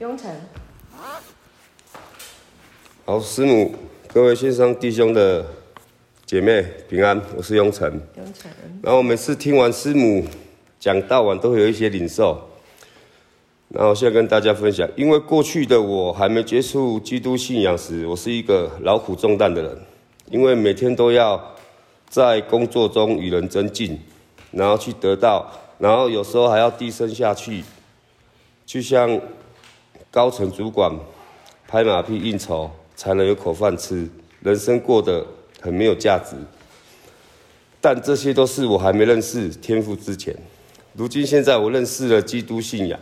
雍成。好，师母，各位先生弟兄的姐妹平安，我是雍成。雍成。然后每次听完师母讲道完，都会有一些领受。然后现在跟大家分享，因为过去的我还没接触基督信仰时，我是一个劳苦重担的人，因为每天都要在工作中与人争竞，然后去得到，然后有时候还要低声下气，去向高层主管拍马屁应酬，才能有口饭吃，人生过得很没有价值。但这些都是我还没认识天父之前。如今现在我认识了基督信仰。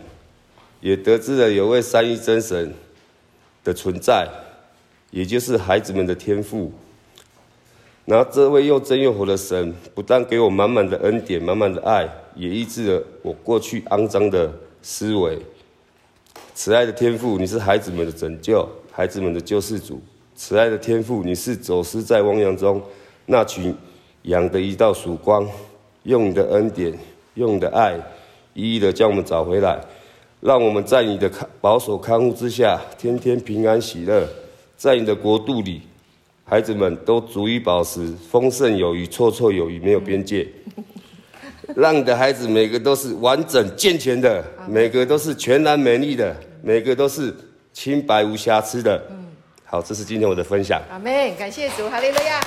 也得知了有位三一真神的存在，也就是孩子们的天父。然后这位又真又活的神，不但给我满满的恩典、满满的爱，也医治了我过去肮脏的思维。慈爱的天父，你是孩子们的拯救，孩子们的救世主。慈爱的天父，你是走失在汪洋中那群羊的一道曙光，用你的恩典，用你的爱，一一的将我们找回来。让我们在你的看保守看护之下，天天平安喜乐。在你的国度里，孩子们都足以饱食，丰盛有余，绰绰有余，没有边界。让你的孩子每个都是完整健全的，每个都是全然美丽的，每个都是清白无瑕疵的。好，这是今天我的分享。阿妹，感谢主，哈利路亚，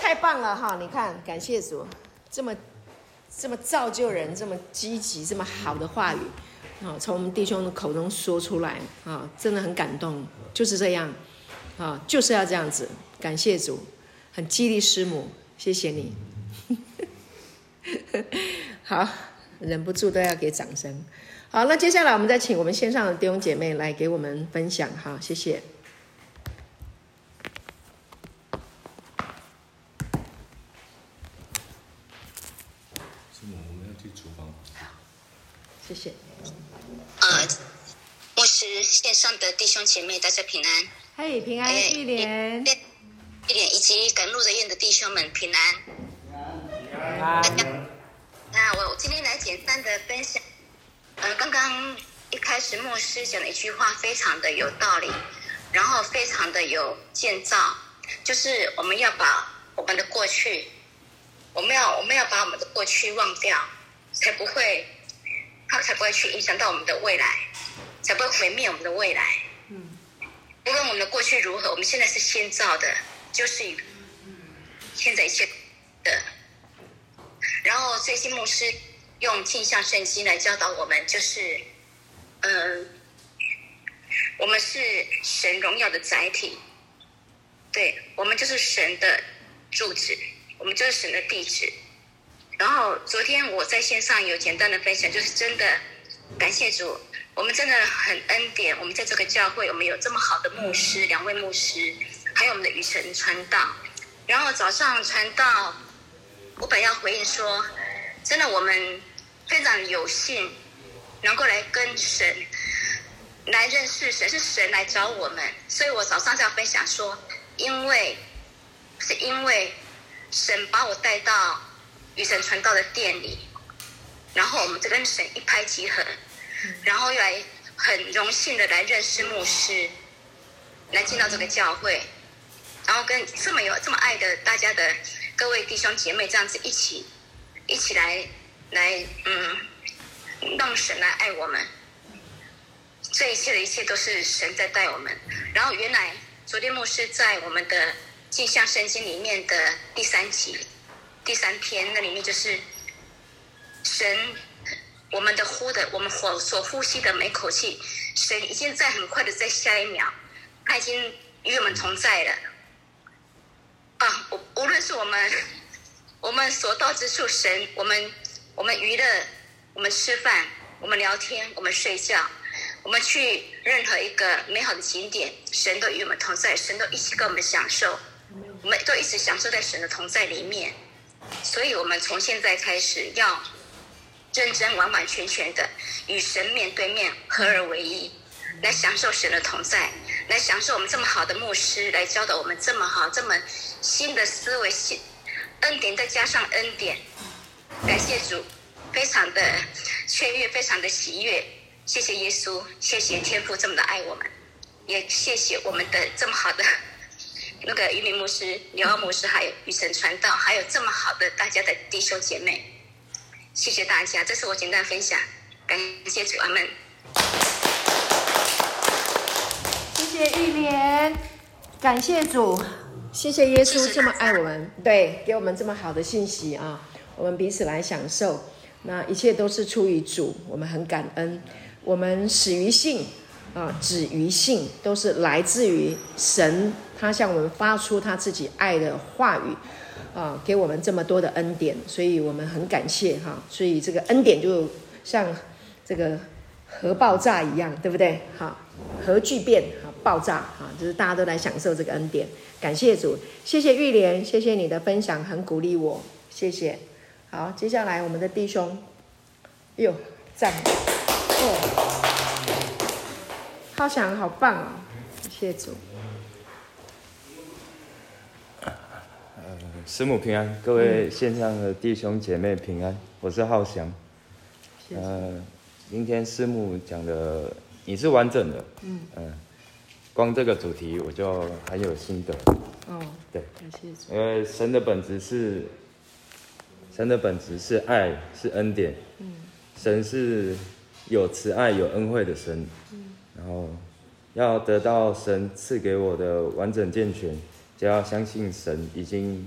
太棒了哈！你看，感谢主，这么。这么造就人，这么积极，这么好的话语，啊，从我们弟兄的口中说出来，啊，真的很感动，就是这样，啊，就是要这样子，感谢主，很激励师母，谢谢你，好，忍不住都要给掌声，好，那接下来我们再请我们线上的弟兄姐妹来给我们分享，哈，谢谢我们要去厨房了。谢谢。呃，牧师线上的弟兄姐妹，大家平安。嘿，平安，一莲，一莲，以及赶路的院的弟兄们平安。平安。那我今天来简单的分享。呃，刚刚一开始牧师讲的一句话非常的有道理，然后非常的有建造，就是我们要把我们的过去，我们要我们要把我们的过去忘掉，才不会。他才不会去影响到我们的未来，才不会毁灭我们的未来。嗯，无论我们的过去如何，我们现在是先造的，就是现在一切的。然后最近牧师用镜像圣经来教导我们，就是，嗯、我们是神荣耀的载体，对，我们就是神的住址，我们就是神的地址。然后昨天我在线上有简单的分享，就是真的感谢主，我们真的很恩典。我们在这个教会，我们有这么好的牧师，两位牧师，还有我们的雨辰传道。然后早上传道，我本要回应说，真的我们非常有幸能够来跟神来认识神，是神来找我们。所以我早上就要分享说，因为是因为神把我带到。雨神传道的店里，然后我们就跟神一拍即合，然后又来很荣幸的来认识牧师，来进到这个教会，然后跟这么有这么爱的大家的各位弟兄姐妹这样子一起一起来来嗯，让神来爱我们，这一切的一切都是神在带我们。然后原来昨天牧师在我们的镜像圣经里面的第三集。第三篇，那里面就是神，我们的呼的，我们所所呼吸的每口气，神已经在很快的在下一秒，他已经与我们同在了。啊，无无论是我们我们所到之处，神，我们我们娱乐，我们吃饭，我们聊天，我们睡觉，我们去任何一个美好的景点，神都与我们同在，神都一起跟我们享受，我们都一直享受在神的同在里面。所以，我们从现在开始要认真、完完全全的与神面对面合而为一，来享受神的同在，来享受我们这么好的牧师来教导我们这么好、这么新的思维、新恩典，再加上恩典，感谢主，非常的雀跃，非常的喜悦。谢谢耶稣，谢谢天父这么的爱我们，也谢谢我们的这么好的 那个渔民牧师、刘傲牧师，还有雨神传道，还有这么好的大家的弟兄姐妹，谢谢大家，这是我简单分享，感谢主阿门。谢谢玉莲，感谢主，谢谢耶稣这么爱我们，对，给我们这么好的信息啊，我们彼此来享受，那一切都是出于主，我们很感恩。我们始于信，啊，止于信，都是来自于神，他向我们发出他自己爱的话语，啊，给我们这么多的恩典，所以我们很感谢哈。所以这个恩典就像这个核爆炸一样，对不对？好，核聚变，好，爆炸，哈，就是大家都来享受这个恩典。感谢主，谢谢玉莲，谢谢你的分享，很鼓励我，谢谢。好，接下来我们的弟兄，哟，赞。哦浩翔好棒哦，谢谢主。呃，师母平安，各位线上的弟兄姐妹平安，我是浩翔。呃，今天师母讲的你是完整的，嗯嗯、呃，光这个主题我就很有心得。哦，对，感谢主。因为神的本质是，神的本质是爱，是恩典。嗯，神是。有慈爱、有恩惠的神，然后要得到神赐给我的完整健全，就要相信神已经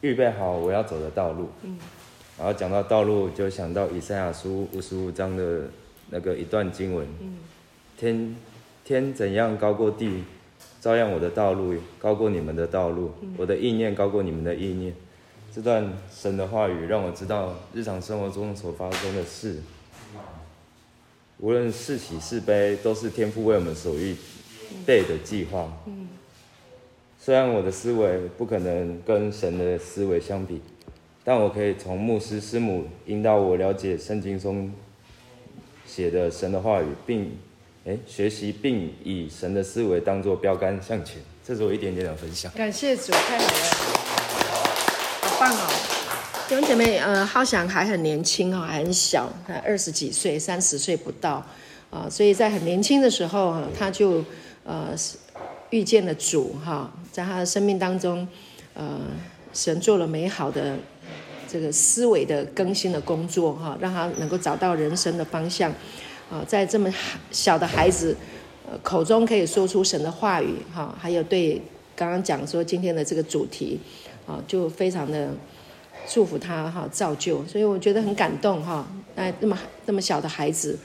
预备好我要走的道路。然后讲到道路，就想到以赛亚书五十五章的那个一段经文：天天怎样高过地，照样我的道路高过你们的道路，我的意念高过你们的意念。这段神的话语让我知道日常生活中所发生的事。无论是喜是悲，都是天父为我们所预备的计划。虽然我的思维不可能跟神的思维相比，但我可以从牧师师母引导我了解圣经中写的神的话语，并诶学习，并以神的思维当作标杆向前。这是我一点点的分享。感谢主，太好了，棒哦！弟兄姐妹，呃，浩翔还很年轻哈，还很小，才二十几岁，三十岁不到，啊、呃，所以在很年轻的时候，他就呃遇见了主哈，在他的生命当中，呃，神做了美好的这个思维的更新的工作哈，让他能够找到人生的方向，啊、呃，在这么小的孩子，呃，口中可以说出神的话语哈，还有对刚刚讲说今天的这个主题，啊、就非常的。祝福他哈，造就，所以我觉得很感动哈。那那么那么小的孩子，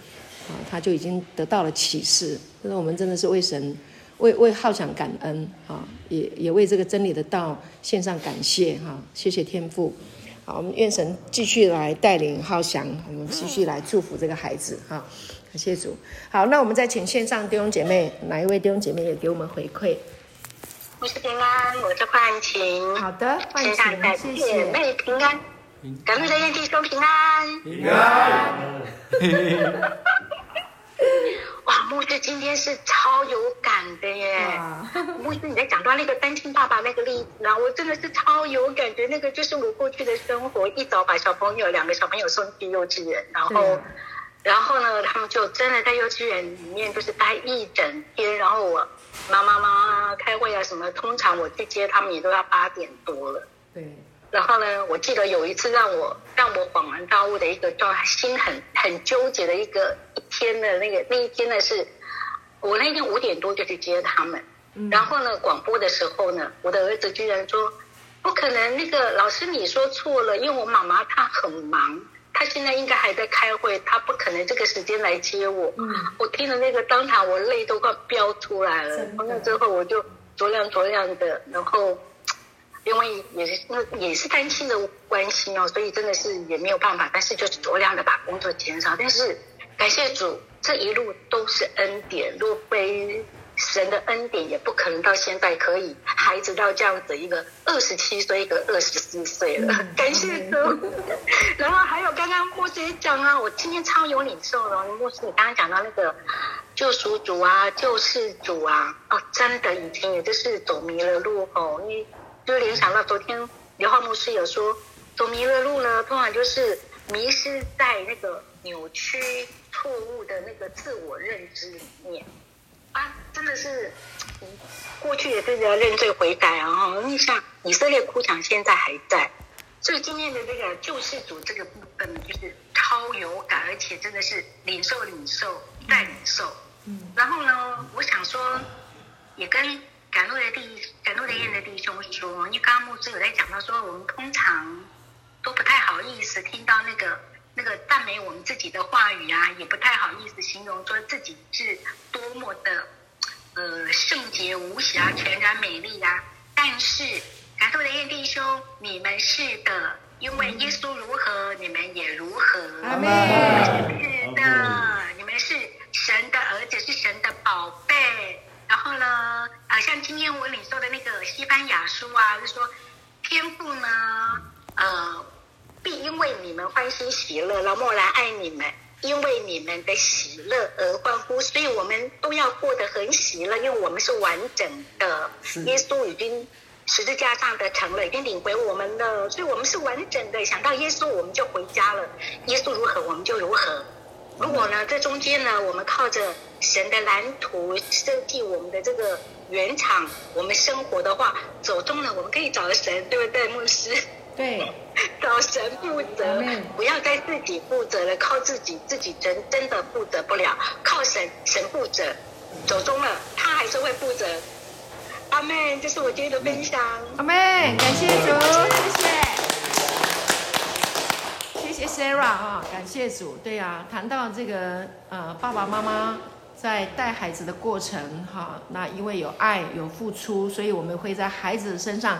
啊，他就已经得到了启示。那我们真的是为神，为为浩翔感恩哈，也也为这个真理的道献上感谢哈。谢谢天父，好，我们愿神继续来带领浩翔，我们继续来祝福这个孩子哈。感谢主。好，那我们再请线上弟兄姐妹，哪一位弟兄姐妹也给我们回馈？我是平安，我是范晴。好的，范晴，谢谢。姐妹平安，感恩的愿弟兄平安。平安。哇，牧师今天是超有感的耶！牧师你在讲到那个单亲爸爸那个例子啊，我真的是超有感觉。那个就是我过去的生活，一早把小朋友两个小朋友送去幼稚园，然后，然后呢，他们就真的在幼稚园里面就是待一整天，然后我。妈妈妈开会啊什么？通常我去接他们也都要八点多了。对。然后呢，我记得有一次让我让我恍然大悟的一个状态，心很很纠结的一个一天的那个那一天呢是，我那天五点多就去接他们。嗯。然后呢，广播的时候呢，我的儿子居然说：“不可能，那个老师你说错了，因为我妈妈她很忙。”他现在应该还在开会，他不可能这个时间来接我。嗯，我听了那个当场，我泪都快飙出来了。从那之后，我就酌量酌量的，然后因为也是那也是担心的关系哦，所以真的是也没有办法，但是就是酌量的把工作减少。但是感谢主，这一路都是恩典，若非。神的恩典也不可能到现在可以孩子到这样子一个二十七岁一个二十四岁了，感谢主。然后还有刚刚牧师也讲啊，我今天超有领受的。牧师，你刚刚讲到那个救赎主啊，救世主啊，哦，真的以前也就是走迷了路哦，因为就联想到昨天刘浩牧师有说，走迷了路呢，通常就是迷失在那个扭曲。错误的那个自我认知里面啊，真的是，过去也是要认罪悔改啊。哈，你像以色列哭墙现在还在，所以今天的这个救世主这个部分就是超有感，而且真的是领受领受再领受。嗯，然后呢，我想说，也跟赶路的弟赶路的燕的弟兄说，因为刚刚牧师有在讲到说，我们通常都不太好意思听到那个。那个赞美我们自己的话语啊，也不太好意思形容说自己是多么的呃圣洁无瑕、全然美丽呀、啊。但是，感谢我的燕弟兄，你们是的，因为耶稣如何，你们也如何。阿门。是的，你们是神的儿子，是神的宝贝。然后呢，啊、呃，像今天我领受的那个西班牙书啊，就是说天赋呢，呃。必因为你们欢欣喜乐，然后默然爱你们，因为你们的喜乐而欢呼，所以我们都要过得很喜乐，因为我们是完整的。耶稣已经十字架上的成了，已经领回我们了，所以我们是完整的。想到耶稣，我们就回家了。耶稣如何，我们就如何。如果呢，这中间呢，我们靠着神的蓝图设计我们的这个原厂，我们生活的话，走中了，我们可以找个神，对不对，牧师？对，找神负责，不要再自己负责了，靠自己，自己真真的负责不了，靠神，神负责，走中了，他还是会负责。阿妹，这是我今天的分享。阿妹，感谢主，谢谢，谢谢 Sarah 啊，感谢主。对啊，谈到这个呃，爸爸妈妈在带孩子的过程哈，那因为有爱有付出，所以我们会在孩子身上。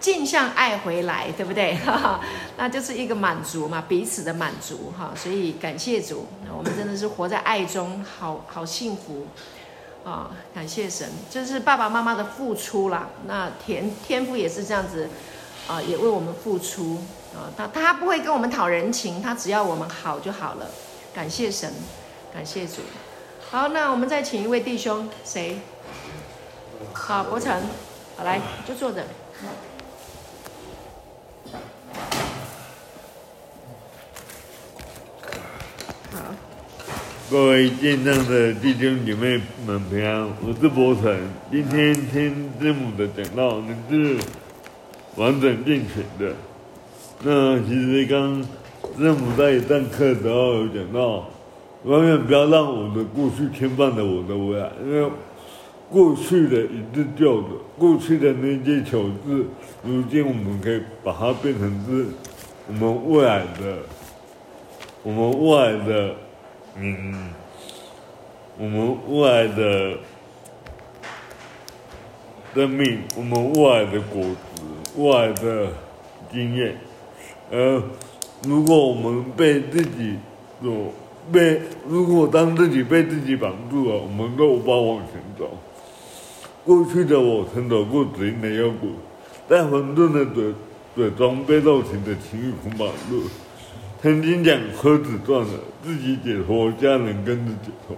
镜像爱回来，对不对？哈哈，那就是一个满足嘛，彼此的满足哈。所以感谢主，我们真的是活在爱中，好好幸福啊！感谢神，就是爸爸妈妈的付出啦。那天天父也是这样子啊，也为我们付出啊。他他不会跟我们讨人情，他只要我们好就好了。感谢神，感谢主。好，那我们再请一位弟兄，谁？好，伯成，好来，就坐着。各位见证的弟兄姐妹们平安，我是伯成。今天听师母的讲道，你是完整健全的。那其实刚师母在上课时候有讲到，永远不要让我的过去牵绊了我的未来，因为过去的已是旧的，过去的那些糗事，如今我们可以把它变成是我们未来的，我们未来的。嗯，我们未来的生命，我们未来的果子，未来的经验。而如果我们被自己所被，如果当自己被自己绑住了，我们都无法往前走。过去的我曾走过指引的幽谷，在混沌的嘴嘴中被肉体的情欲捆绑住。曾经讲车子断了，自己解脱，家人跟着解脱，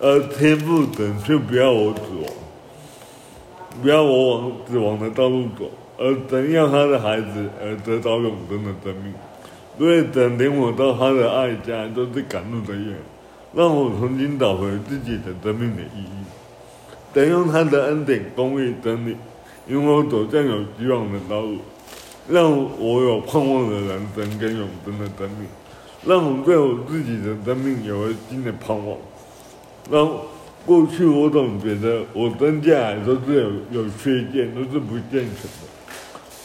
而天父等却不要我死亡，不要我往死亡的道路走，而怎样他的孩子而得到永生的生命。所以等领我到他的爱家，都是赶路的愿，让我重新找回自己的生命的意义。等用他的恩典、公义、真理，引我走向有希望的道路。让我有盼望的人生跟永生的生命，让我对我自己的生命有了新的盼望。让过去我总觉得我生下来都是有有缺陷，都是不健全的，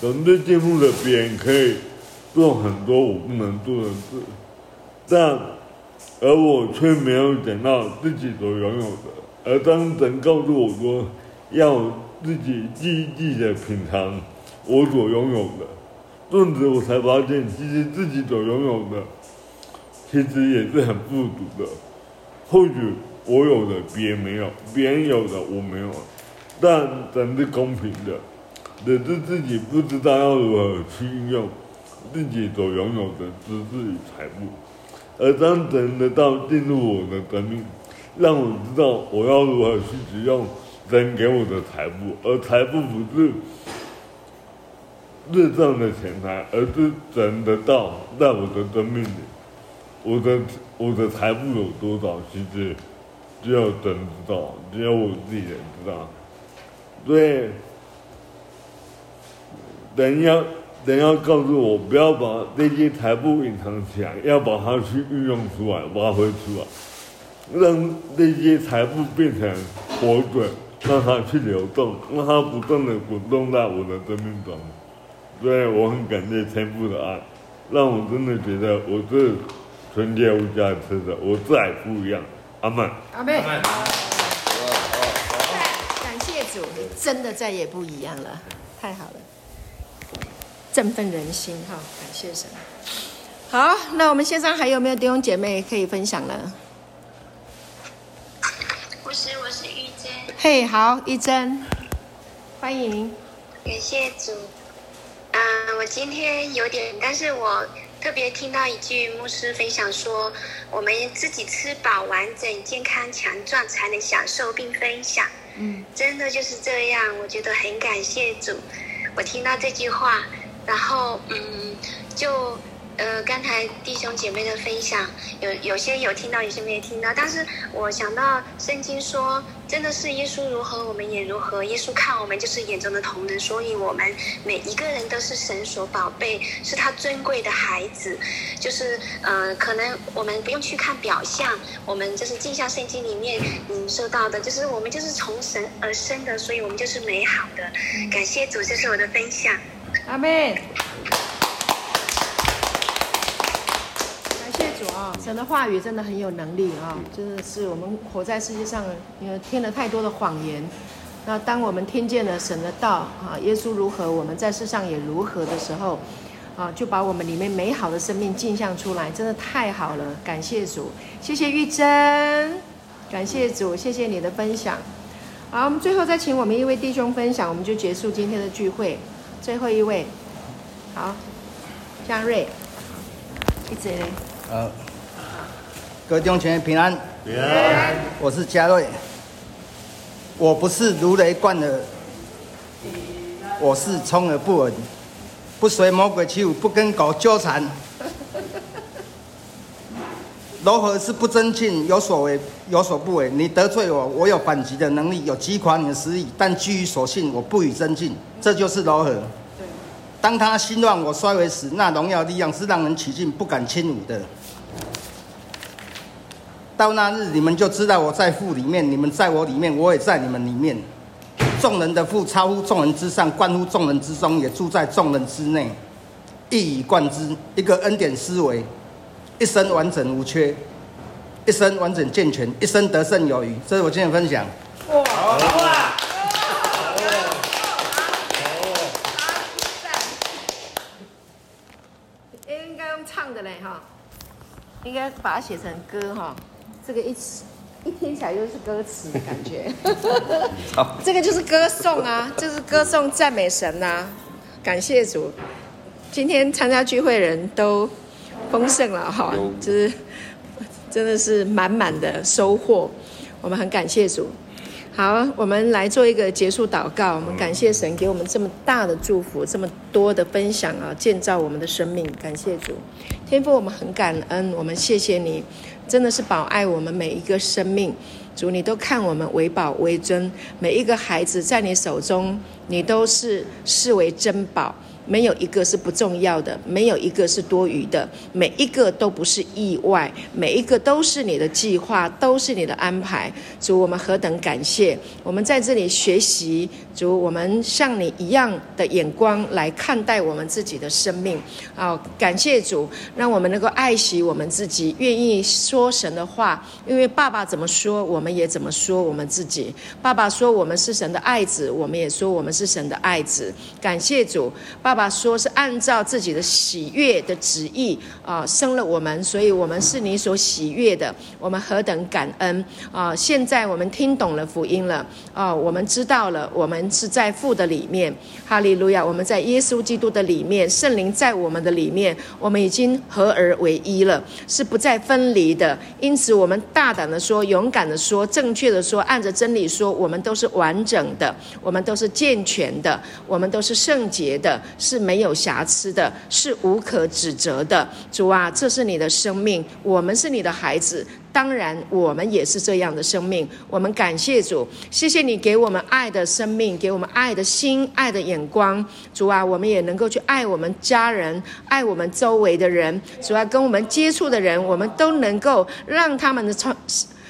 总是羡慕着别人可以做很多我不能做的事，但而我却没有想到自己所拥有的。而当神告诉我说，要自己积极的品尝。我所拥有的，顿时我才发现，其实自己所拥有的，其实也是很富足的。或许我有的别人没有，别人有的我没有，但神是公平的，只是自己不知道要如何去运用自己所拥有的知识与财富。而当神的道进入我的生命，让我知道我要如何去使用神给我的财富，而财富不是。日上的钱财，而是神的道在我的生命里，我的我的财富有多少，其实只有神知道，只有我自己人知道。所以，人要人要告诉我，不要把那些财富隐藏起来，要把它去运用出来，挖掘出来，让那些财富变成活水，让它去流动，让它不断的滚动在我的生命中。所以我很感谢天父的爱，让我真的觉得我是纯洁无瑕的，我再不一样。阿门。阿门。感谢主，你真的再也不一样了，太好了，振奋人心哈！感谢神。好，那我们线上还有没有弟兄姐妹可以分享了？不是我是玉珍。嘿，好，玉珍，欢迎。感谢主。嗯，我今天有点，但是我特别听到一句牧师分享说，我们自己吃饱、完整、健康、强壮，才能享受并分享。嗯，真的就是这样，我觉得很感谢主。我听到这句话，然后嗯，就。呃，刚才弟兄姐妹的分享，有有些有听到，有些没有听到。但是我想到圣经说，真的是耶稣如何，我们也如何。耶稣看我们就是眼中的瞳人，所以我们每一个人都是神所宝贝，是他尊贵的孩子。就是呃，可能我们不用去看表象，我们就是镜像圣经里面嗯说到的，就是我们就是从神而生的，所以我们就是美好的。感谢主，这是我的分享。阿门。神的话语真的很有能力啊！真的是我们活在世界上，因为听了太多的谎言。那当我们听见了神的道啊，耶稣如何，我们在世上也如何的时候，啊，就把我们里面美好的生命镜像出来，真的太好了！感谢主，谢谢玉珍，感谢主，谢谢你的分享。好，我们最后再请我们一位弟兄分享，我们就结束今天的聚会。最后一位，好，江瑞，一直嘞。呃，各位弟兄姐妹平安，平安。我是嘉瑞，我不是如雷贯耳，我是充耳不闻，不随魔鬼起舞，不跟狗纠缠。柔和是不争竞，有所为有所不为。你得罪我，我有反击的能力，有击垮你的实力，但基于所信，我不予争竞。这就是柔和。当他心乱，我衰微时，那荣耀力量是让人起劲不敢轻侮的。到那日，你们就知道我在父里面，你们在我里面，我也在你们里面。众人的父超乎众人之上，贯乎众人之中，也住在众人之内。一以贯之，一个恩典思维，一生完整无缺，一生完整健全，一生得胜有余。这是我今天分享。哇！哇！应该用唱的嘞哈，应该把它写成歌哈。这个一一听起来就是歌词的感觉，这个就是歌颂啊，就是歌颂赞美神呐、啊，感谢主。今天参加聚会人都丰盛了哈，就是真的是满满的收获，我们很感谢主。好，我们来做一个结束祷告。我们感谢神给我们这么大的祝福，这么多的分享啊，建造我们的生命。感谢主，天父，我们很感恩，我们谢谢你，真的是保爱我们每一个生命。主，你都看我们为宝为尊，每一个孩子在你手中，你都是视为珍宝。没有一个是不重要的，没有一个是多余的，每一个都不是意外，每一个都是你的计划，都是你的安排。主，我们何等感谢！我们在这里学习，主，我们像你一样的眼光来看待我们自己的生命。啊，感谢主，让我们能够爱惜我们自己，愿意说神的话。因为爸爸怎么说，我们也怎么说我们自己。爸爸说我们是神的爱子，我们也说我们是神的爱子。感谢主，爸爸。说是按照自己的喜悦的旨意啊，生了我们，所以我们是你所喜悦的。我们何等感恩啊！现在我们听懂了福音了啊，我们知道了，我们是在父的里面，哈利路亚！我们在耶稣基督的里面，圣灵在我们的里面，我们已经合而为一了，是不再分离的。因此，我们大胆的说，勇敢的说，正确的说，按着真理说，我们都是完整的，我们都是健全的，我们都是圣洁的。是没有瑕疵的，是无可指责的。主啊，这是你的生命，我们是你的孩子。当然，我们也是这样的生命。我们感谢主，谢谢你给我们爱的生命，给我们爱的心、爱的眼光。主啊，我们也能够去爱我们家人，爱我们周围的人。主啊，跟我们接触的人，我们都能够让他们的创，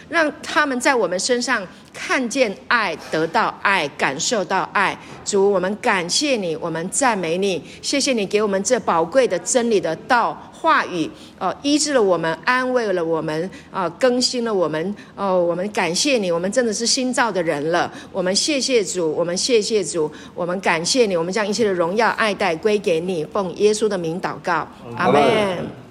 让他们在我们身上看见爱，得到爱，感受到爱。主，我们感谢你，我们赞美你，谢谢你给我们这宝贵的真理的道。话语，哦，医治了我们，安慰了我们，啊、哦，更新了我们，哦，我们感谢你，我们真的是新造的人了。我们谢谢主，我们谢谢主，我们感谢你，我们将一切的荣耀爱戴归给你，奉耶稣的名祷告，阿门。